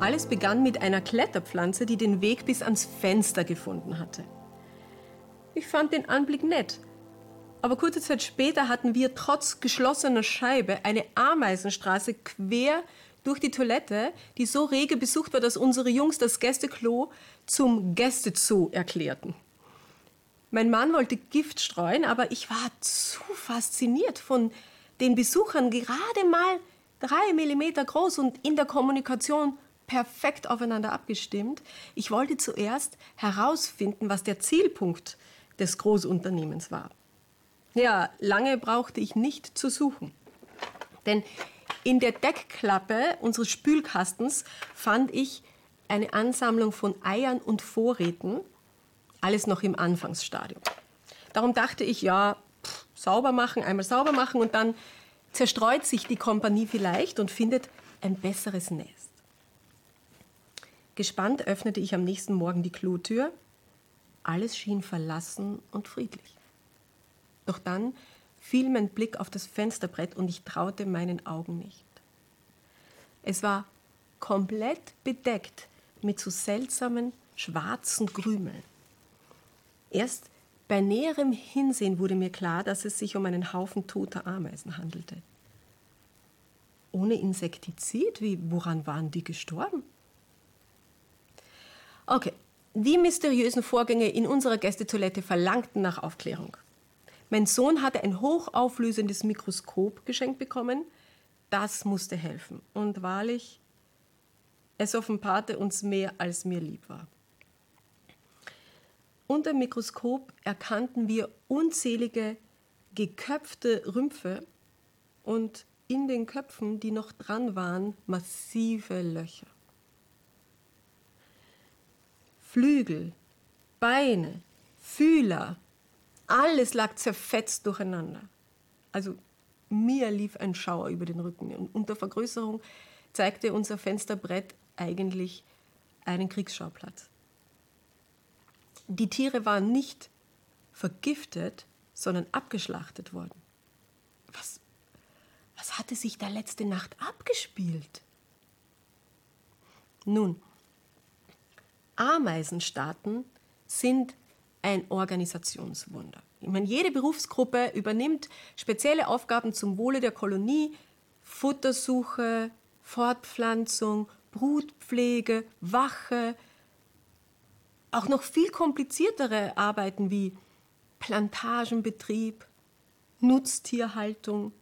Alles begann mit einer Kletterpflanze, die den Weg bis ans Fenster gefunden hatte. Ich fand den Anblick nett, aber kurze Zeit später hatten wir trotz geschlossener Scheibe eine Ameisenstraße quer durch die Toilette, die so rege besucht war, dass unsere Jungs das Gästeklo zum Gästezoo erklärten. Mein Mann wollte Gift streuen, aber ich war zu fasziniert von den Besuchern, gerade mal drei Millimeter groß und in der Kommunikation perfekt aufeinander abgestimmt. Ich wollte zuerst herausfinden, was der Zielpunkt des Großunternehmens war. Ja, lange brauchte ich nicht zu suchen. Denn in der Deckklappe unseres Spülkastens fand ich eine Ansammlung von Eiern und Vorräten, alles noch im Anfangsstadium. Darum dachte ich, ja, pff, sauber machen, einmal sauber machen und dann zerstreut sich die Kompanie vielleicht und findet ein besseres Nest. Gespannt öffnete ich am nächsten Morgen die Klotür. Alles schien verlassen und friedlich. Doch dann fiel mein Blick auf das Fensterbrett und ich traute meinen Augen nicht. Es war komplett bedeckt mit so seltsamen schwarzen Krümeln. Erst bei näherem Hinsehen wurde mir klar, dass es sich um einen Haufen toter Ameisen handelte. Ohne Insektizid? Wie, woran waren die gestorben? Okay, die mysteriösen Vorgänge in unserer Gästetoilette verlangten nach Aufklärung. Mein Sohn hatte ein hochauflösendes Mikroskop geschenkt bekommen. Das musste helfen. Und wahrlich, es offenbarte uns mehr, als mir lieb war. Unter dem Mikroskop erkannten wir unzählige geköpfte Rümpfe und in den Köpfen, die noch dran waren, massive Löcher. Flügel, Beine, Fühler, alles lag zerfetzt durcheinander. Also mir lief ein Schauer über den Rücken. Und unter Vergrößerung zeigte unser Fensterbrett eigentlich einen Kriegsschauplatz. Die Tiere waren nicht vergiftet, sondern abgeschlachtet worden. Was, was hatte sich da letzte Nacht abgespielt? Nun, Ameisenstaaten sind ein Organisationswunder. Ich meine, jede Berufsgruppe übernimmt spezielle Aufgaben zum Wohle der Kolonie, Futtersuche, Fortpflanzung, Brutpflege, Wache, auch noch viel kompliziertere Arbeiten wie Plantagenbetrieb, Nutztierhaltung,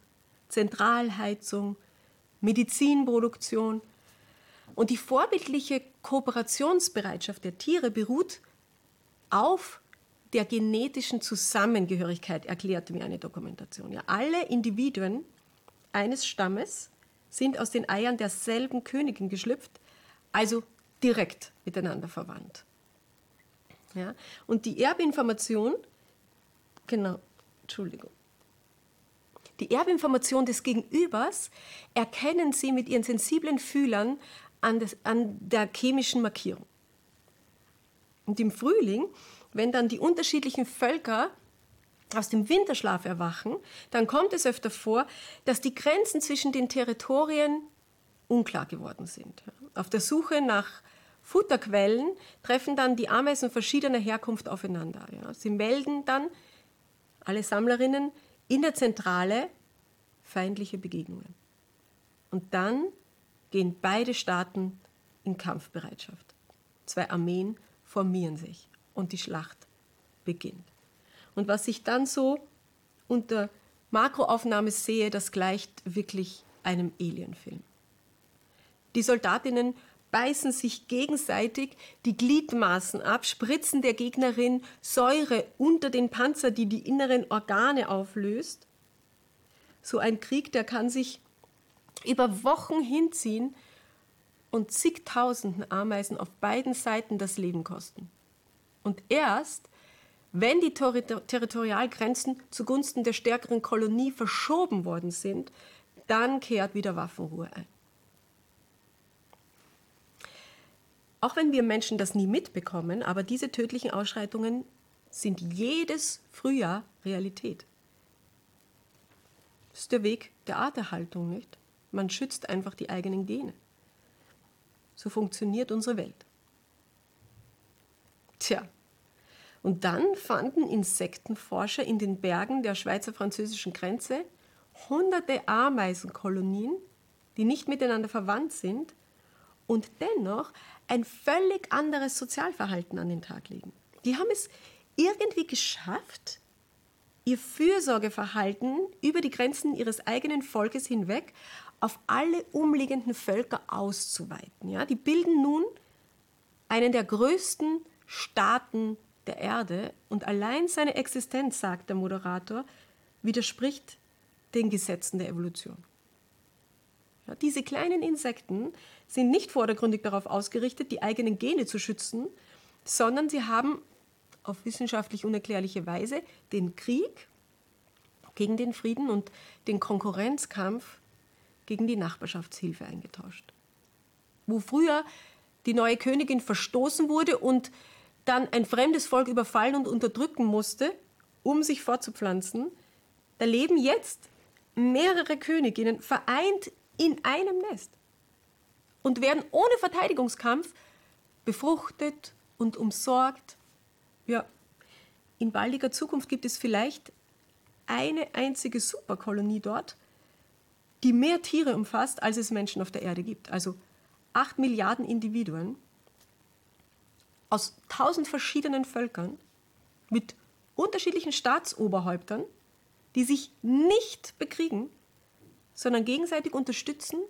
Zentralheizung, Medizinproduktion. Und die vorbildliche Kooperationsbereitschaft der Tiere beruht auf der genetischen Zusammengehörigkeit, erklärte mir eine Dokumentation. Ja, alle Individuen eines Stammes sind aus den Eiern derselben Königin geschlüpft, also direkt miteinander verwandt. Ja, und die Erbinformation, genau, Entschuldigung, die Erbinformation des Gegenübers erkennen Sie mit Ihren sensiblen Fühlern an, des, an der chemischen Markierung. Und im Frühling wenn dann die unterschiedlichen Völker aus dem Winterschlaf erwachen, dann kommt es öfter vor, dass die Grenzen zwischen den Territorien unklar geworden sind. Auf der Suche nach Futterquellen treffen dann die Ameisen verschiedener Herkunft aufeinander. Sie melden dann, alle Sammlerinnen, in der Zentrale feindliche Begegnungen. Und dann gehen beide Staaten in Kampfbereitschaft. Zwei Armeen formieren sich und die Schlacht beginnt. Und was ich dann so unter Makroaufnahme sehe, das gleicht wirklich einem Alienfilm. Die Soldatinnen beißen sich gegenseitig die Gliedmaßen ab, spritzen der Gegnerin Säure unter den Panzer, die die inneren Organe auflöst. So ein Krieg, der kann sich über Wochen hinziehen und zigtausenden Ameisen auf beiden Seiten das Leben kosten. Und erst, wenn die Territorialgrenzen zugunsten der stärkeren Kolonie verschoben worden sind, dann kehrt wieder Waffenruhe ein. Auch wenn wir Menschen das nie mitbekommen, aber diese tödlichen Ausschreitungen sind jedes Frühjahr Realität. Das ist der Weg der Arterhaltung, nicht? Man schützt einfach die eigenen Gene. So funktioniert unsere Welt. Tja, und dann fanden Insektenforscher in den Bergen der schweizer-französischen Grenze hunderte Ameisenkolonien, die nicht miteinander verwandt sind und dennoch ein völlig anderes Sozialverhalten an den Tag legen. Die haben es irgendwie geschafft, ihr Fürsorgeverhalten über die Grenzen ihres eigenen Volkes hinweg auf alle umliegenden Völker auszuweiten. Ja, die bilden nun einen der größten Staaten der Erde und allein seine Existenz, sagt der Moderator, widerspricht den Gesetzen der Evolution. Diese kleinen Insekten sind nicht vordergründig darauf ausgerichtet, die eigenen Gene zu schützen, sondern sie haben auf wissenschaftlich unerklärliche Weise den Krieg gegen den Frieden und den Konkurrenzkampf gegen die Nachbarschaftshilfe eingetauscht. Wo früher die neue Königin verstoßen wurde und dann ein fremdes Volk überfallen und unterdrücken musste, um sich fortzupflanzen, da leben jetzt mehrere Königinnen vereint in einem Nest und werden ohne Verteidigungskampf befruchtet und umsorgt. Ja, in baldiger Zukunft gibt es vielleicht eine einzige Superkolonie dort, die mehr Tiere umfasst, als es Menschen auf der Erde gibt. Also acht Milliarden Individuen aus tausend verschiedenen Völkern mit unterschiedlichen Staatsoberhäuptern, die sich nicht bekriegen, sondern gegenseitig unterstützen,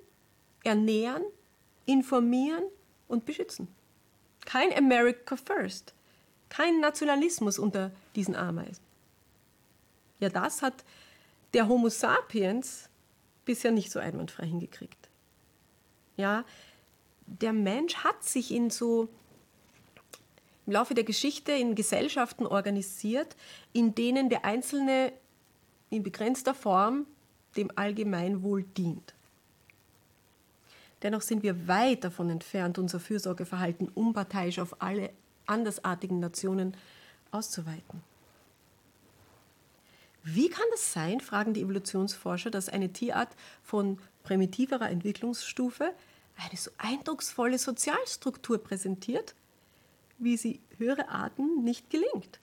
ernähren, informieren und beschützen. Kein America First, kein Nationalismus unter diesen Ameisen. Ja, das hat der Homo sapiens bisher nicht so einwandfrei hingekriegt. Ja, der Mensch hat sich in so im Laufe der Geschichte in Gesellschaften organisiert, in denen der Einzelne in begrenzter Form dem Allgemeinwohl dient. Dennoch sind wir weit davon entfernt, unser Fürsorgeverhalten unparteiisch auf alle andersartigen Nationen auszuweiten. Wie kann das sein, fragen die Evolutionsforscher, dass eine Tierart von primitiverer Entwicklungsstufe eine so eindrucksvolle Sozialstruktur präsentiert, wie sie höhere Arten nicht gelingt.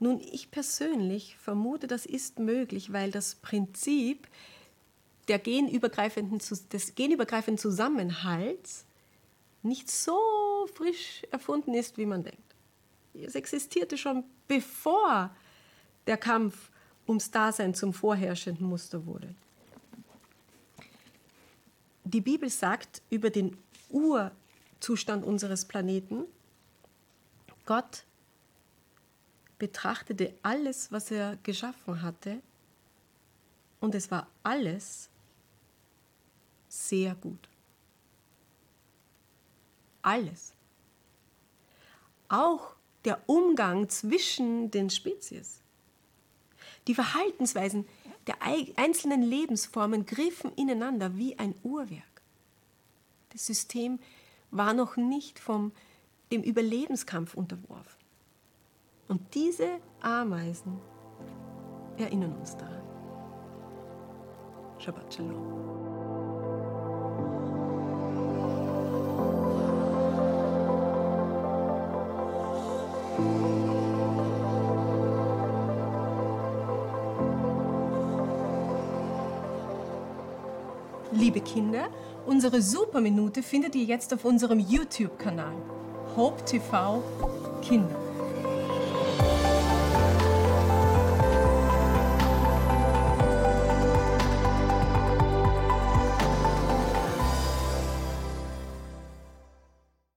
Nun, ich persönlich vermute, das ist möglich, weil das Prinzip der genübergreifenden, des genübergreifenden Zusammenhalts nicht so frisch erfunden ist, wie man denkt. Es existierte schon bevor der Kampf ums Dasein zum vorherrschenden Muster wurde. Die Bibel sagt über den Ur Zustand unseres Planeten. Gott betrachtete alles, was er geschaffen hatte, und es war alles sehr gut. Alles. Auch der Umgang zwischen den Spezies. Die Verhaltensweisen der einzelnen Lebensformen griffen ineinander wie ein Uhrwerk. Das System war noch nicht vom, dem Überlebenskampf unterworfen. Und diese Ameisen erinnern uns daran. Shabbat Shalom. Liebe Kinder, Unsere Superminute findet ihr jetzt auf unserem YouTube-Kanal Hope TV Kinder.